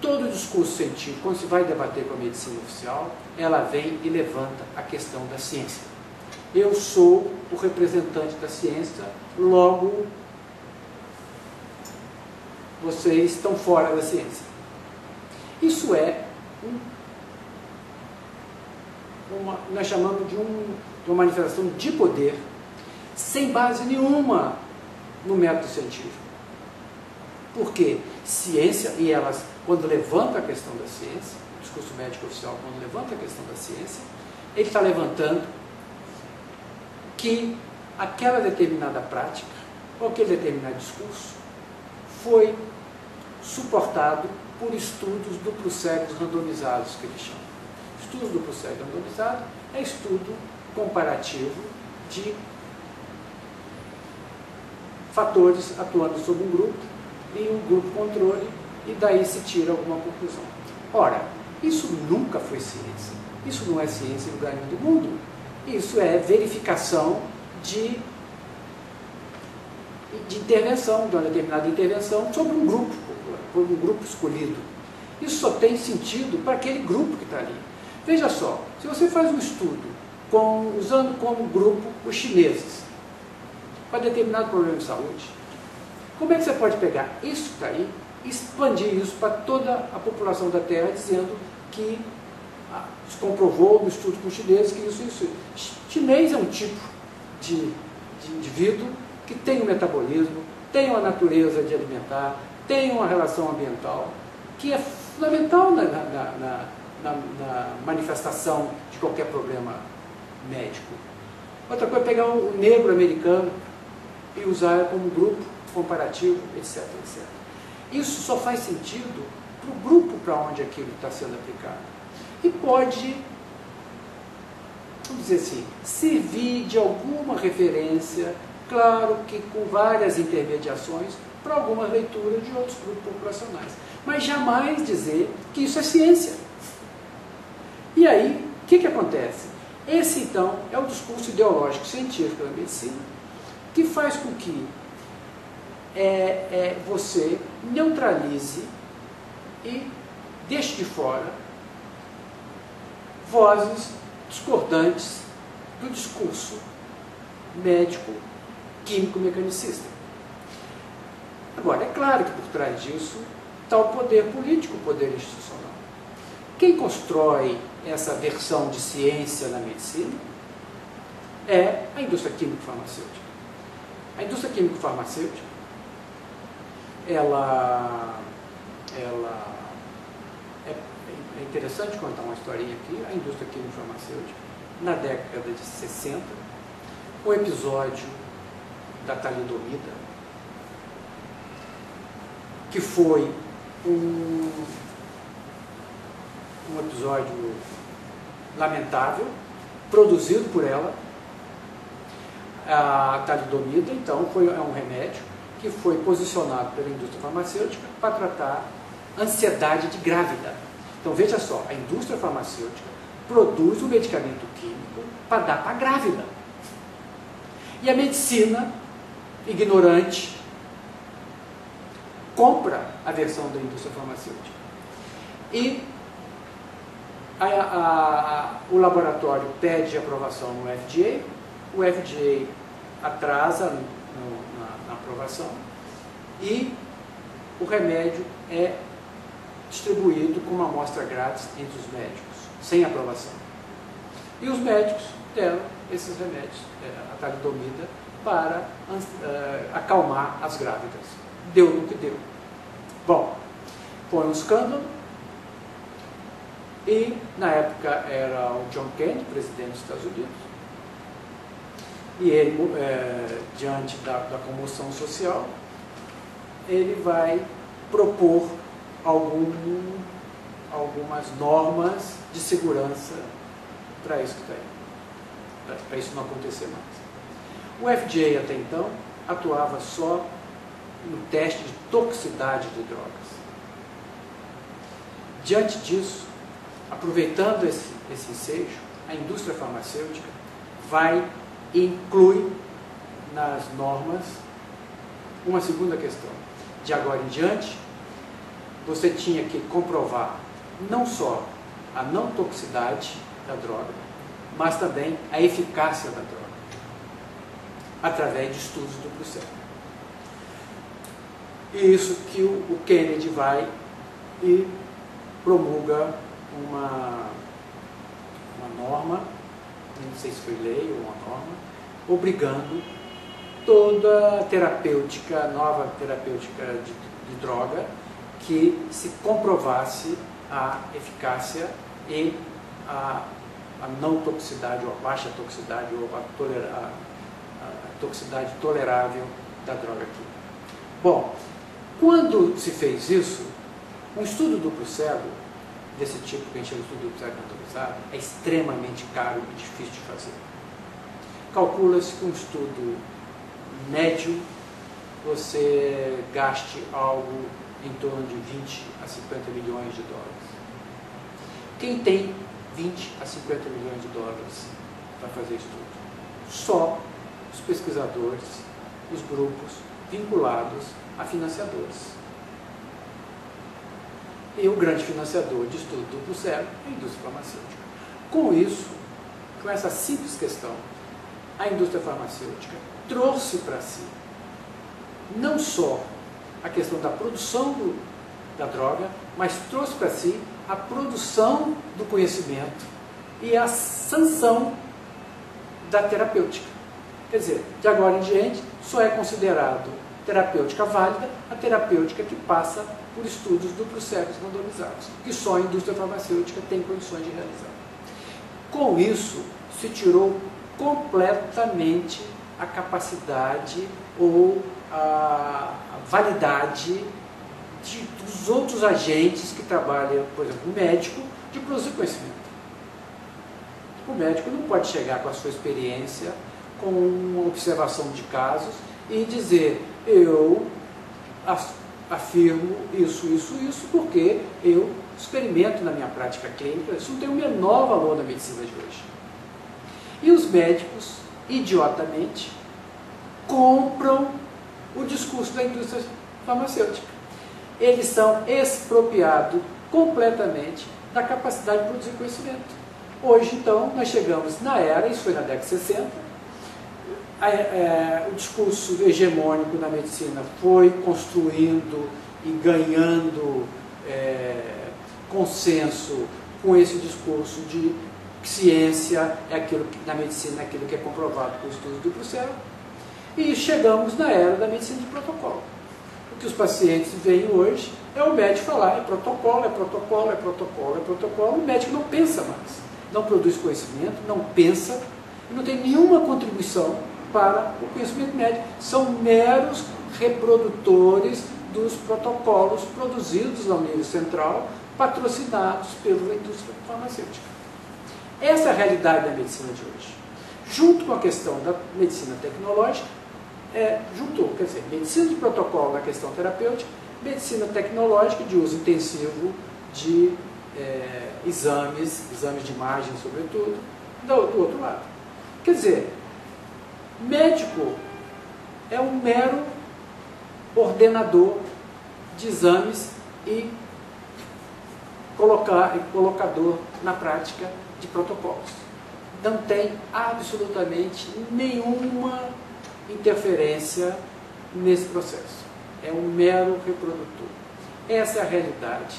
todo discurso científico, quando se vai debater com a medicina oficial, ela vem e levanta a questão da ciência. Eu sou o representante da ciência, logo vocês estão fora da ciência. Isso é um, uma, nós chamamos de, um, de uma manifestação de poder sem base nenhuma no método científico. Porque ciência, e elas, quando levanta a questão da ciência, o discurso médico oficial, quando levanta a questão da ciência, ele está levantando que aquela determinada prática, ou aquele determinado discurso, foi suportado por estudos duplo cegos randomizados, que eles chamam. Estudos duplo cego randomizado é estudo comparativo de fatores atuando sobre um grupo e um grupo controle, e daí se tira alguma conclusão. Ora, isso nunca foi ciência. Isso não é ciência em lugar nenhum do mundo. Isso é verificação de, de intervenção, de uma determinada intervenção sobre um grupo, por um grupo escolhido. Isso só tem sentido para aquele grupo que está ali. Veja só, se você faz um estudo com, usando como grupo os chineses, para determinado problema de saúde, como é que você pode pegar isso que está aí expandir isso para toda a população da Terra, dizendo que ah, se comprovou no estudo com os chineses que isso, isso. Chinês é um tipo de, de indivíduo que tem um metabolismo, tem uma natureza de alimentar, tem uma relação ambiental, que é fundamental na, na, na, na manifestação de qualquer problema médico. Outra coisa é pegar o negro americano e usar como grupo comparativo, etc, etc. Isso só faz sentido para o grupo para onde aquilo está sendo aplicado. E pode, vamos dizer assim, servir de alguma referência, claro que com várias intermediações, para alguma leitura de outros grupos populacionais. Mas jamais dizer que isso é ciência. E aí, o que, que acontece? Esse, então, é o discurso ideológico científico da medicina, que faz com que é, é, você neutralize e deixe de fora vozes discordantes do discurso médico químico-mecanicista. Agora, é claro que por trás disso está o poder político, o poder institucional. Quem constrói essa versão de ciência na medicina é a indústria químico-farmacêutica. A indústria químico-farmacêutica ela, ela é, é interessante contar uma historinha aqui, a indústria químico-farmacêutica, na década de 60, o episódio da talidomida, que foi um, um episódio lamentável, produzido por ela. A talidomida, então, foi, é um remédio que foi posicionado pela indústria farmacêutica para tratar ansiedade de grávida. Então veja só, a indústria farmacêutica produz um medicamento químico para dar para a grávida. E a medicina, ignorante, compra a versão da indústria farmacêutica. E a, a, a, o laboratório pede aprovação no FDA, o FDA atrasa no, na aprovação e o remédio é distribuído com uma amostra grátis entre os médicos, sem aprovação. E os médicos deram esses remédios, é, a talidomida, para uh, acalmar as grávidas. Deu no que deu. Bom, foi um escândalo. E, na época, era o John Kennedy, presidente dos Estados Unidos. E ele, é, diante da, da comoção social, ele vai propor algum, algumas normas de segurança para isso que está aí, para isso não acontecer mais. O FDA até então atuava só no teste de toxicidade de drogas. Diante disso, aproveitando esse, esse ensejo, a indústria farmacêutica vai inclui nas normas uma segunda questão. De agora em diante, você tinha que comprovar não só a não toxicidade da droga, mas também a eficácia da droga, através de estudos do processo. E isso que o Kennedy vai e promulga uma, uma norma, não sei se foi lei ou uma norma, obrigando toda terapêutica, nova terapêutica de, de droga, que se comprovasse a eficácia e a, a não toxicidade, ou a baixa toxicidade, ou a, tolera, a, a toxicidade tolerável da droga química. Bom, quando se fez isso, um estudo duplo cego, desse tipo que a gente chama de estudo randomizado, é extremamente caro e difícil de fazer. Calcula-se que um estudo médio você gaste algo em torno de 20 a 50 milhões de dólares. Quem tem 20 a 50 milhões de dólares para fazer estudo? Só os pesquisadores, os grupos vinculados a financiadores. E o grande financiador de estudo duplo cego é a indústria farmacêutica. Com isso, com essa simples questão, a indústria farmacêutica trouxe para si não só a questão da produção do, da droga, mas trouxe para si a produção do conhecimento e a sanção da terapêutica. Quer dizer, de agora em diante, só é considerado terapêutica válida a terapêutica que passa por estudos duplos cegos randomizados, que só a indústria farmacêutica tem condições de realizar. Com isso, se tirou completamente a capacidade ou a, validade de, dos outros agentes que trabalham, por exemplo, o médico, de produzir conhecimento. O médico não pode chegar com a sua experiência, com observação de casos e dizer eu afirmo isso, isso, isso, porque eu experimento na minha prática clínica, isso não tem o menor valor na medicina de hoje. E os médicos, idiotamente, compram o discurso da indústria farmacêutica. Eles são expropriados completamente da capacidade de produzir conhecimento. Hoje, então, nós chegamos na era, isso foi na década de 60, a, é, o discurso hegemônico na medicina foi construindo e ganhando é, consenso com esse discurso de que ciência é aquilo que, na medicina é aquilo que é comprovado por estudos do cérebro. E chegamos na era da medicina de protocolo. O que os pacientes veem hoje é o médico falar, é protocolo, é protocolo, é protocolo, é protocolo. O médico não pensa mais, não produz conhecimento, não pensa, não tem nenhuma contribuição para o conhecimento médico. São meros reprodutores dos protocolos produzidos ao nível central, patrocinados pela indústria farmacêutica. Essa é a realidade da medicina de hoje. Junto com a questão da medicina tecnológica, é, juntou, quer dizer, medicina de protocolo na questão terapêutica, medicina tecnológica de uso intensivo de é, exames, exames de imagem sobretudo, do, do outro lado. Quer dizer, médico é um mero ordenador de exames e colocar, colocador na prática de protocolos. Não tem absolutamente nenhuma interferência nesse processo. É um mero reprodutor. Essa é a realidade.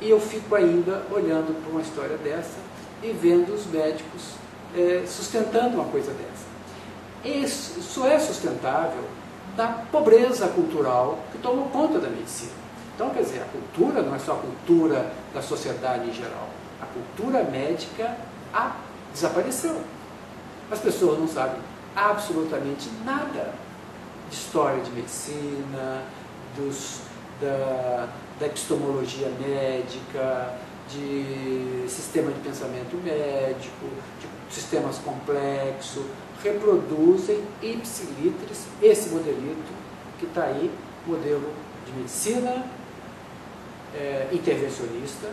E eu fico ainda olhando para uma história dessa e vendo os médicos é, sustentando uma coisa dessa. Isso é sustentável da pobreza cultural que tomou conta da medicina. Então, quer dizer, a cultura não é só a cultura da sociedade em geral. A cultura médica a, desapareceu. As pessoas não sabem absolutamente nada de história de medicina, dos, da, da epistemologia médica, de sistema de pensamento médico, de sistemas complexos, reproduzem ipsilitris esse modelito que está aí, modelo de medicina é, intervencionista,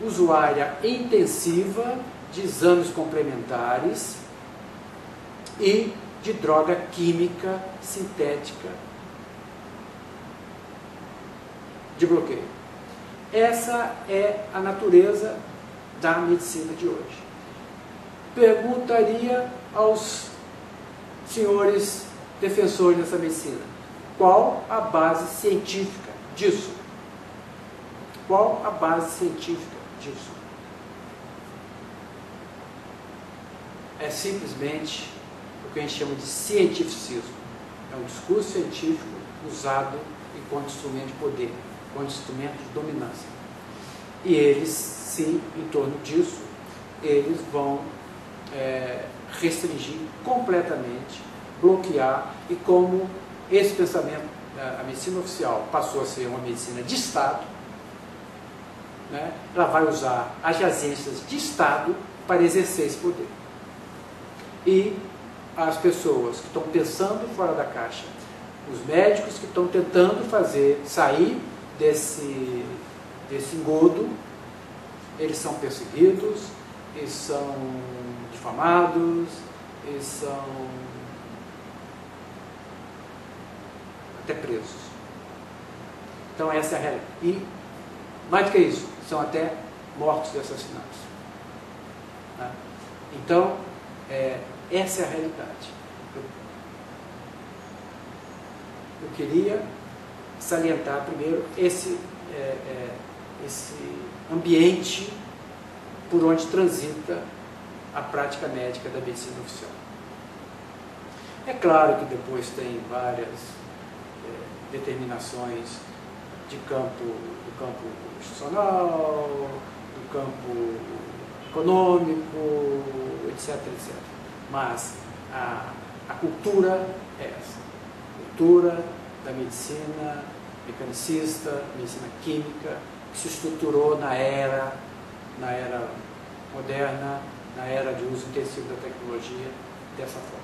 usuária intensiva de exames complementares e de droga química sintética de bloqueio. Essa é a natureza da medicina de hoje. Perguntaria aos senhores defensores dessa medicina, qual a base científica disso? Qual a base científica disso? É simplesmente o que a gente chama de cientificismo. É um discurso científico usado enquanto instrumento de poder, enquanto instrumento de dominância. E eles, sim, em torno disso, eles vão é, restringir completamente, bloquear, e como esse pensamento, a medicina oficial passou a ser uma medicina de Estado, né, ela vai usar as agências de Estado para exercer esse poder. E as pessoas que estão pensando fora da caixa, os médicos que estão tentando fazer sair desse, desse engodo, eles são perseguidos, eles são difamados, eles são até presos. Então essa é a realidade. E mais do que isso, são até mortos e assassinados. Tá? Então, é, essa é a realidade. Eu queria salientar primeiro esse, é, é, esse ambiente por onde transita a prática médica da medicina oficial. É claro que depois tem várias é, determinações de campo, do campo institucional, do campo econômico, etc, etc. Mas a, a cultura é essa. Cultura da medicina mecanicista, medicina química, que se estruturou na era, na era moderna, na era de uso intensivo da tecnologia, dessa forma.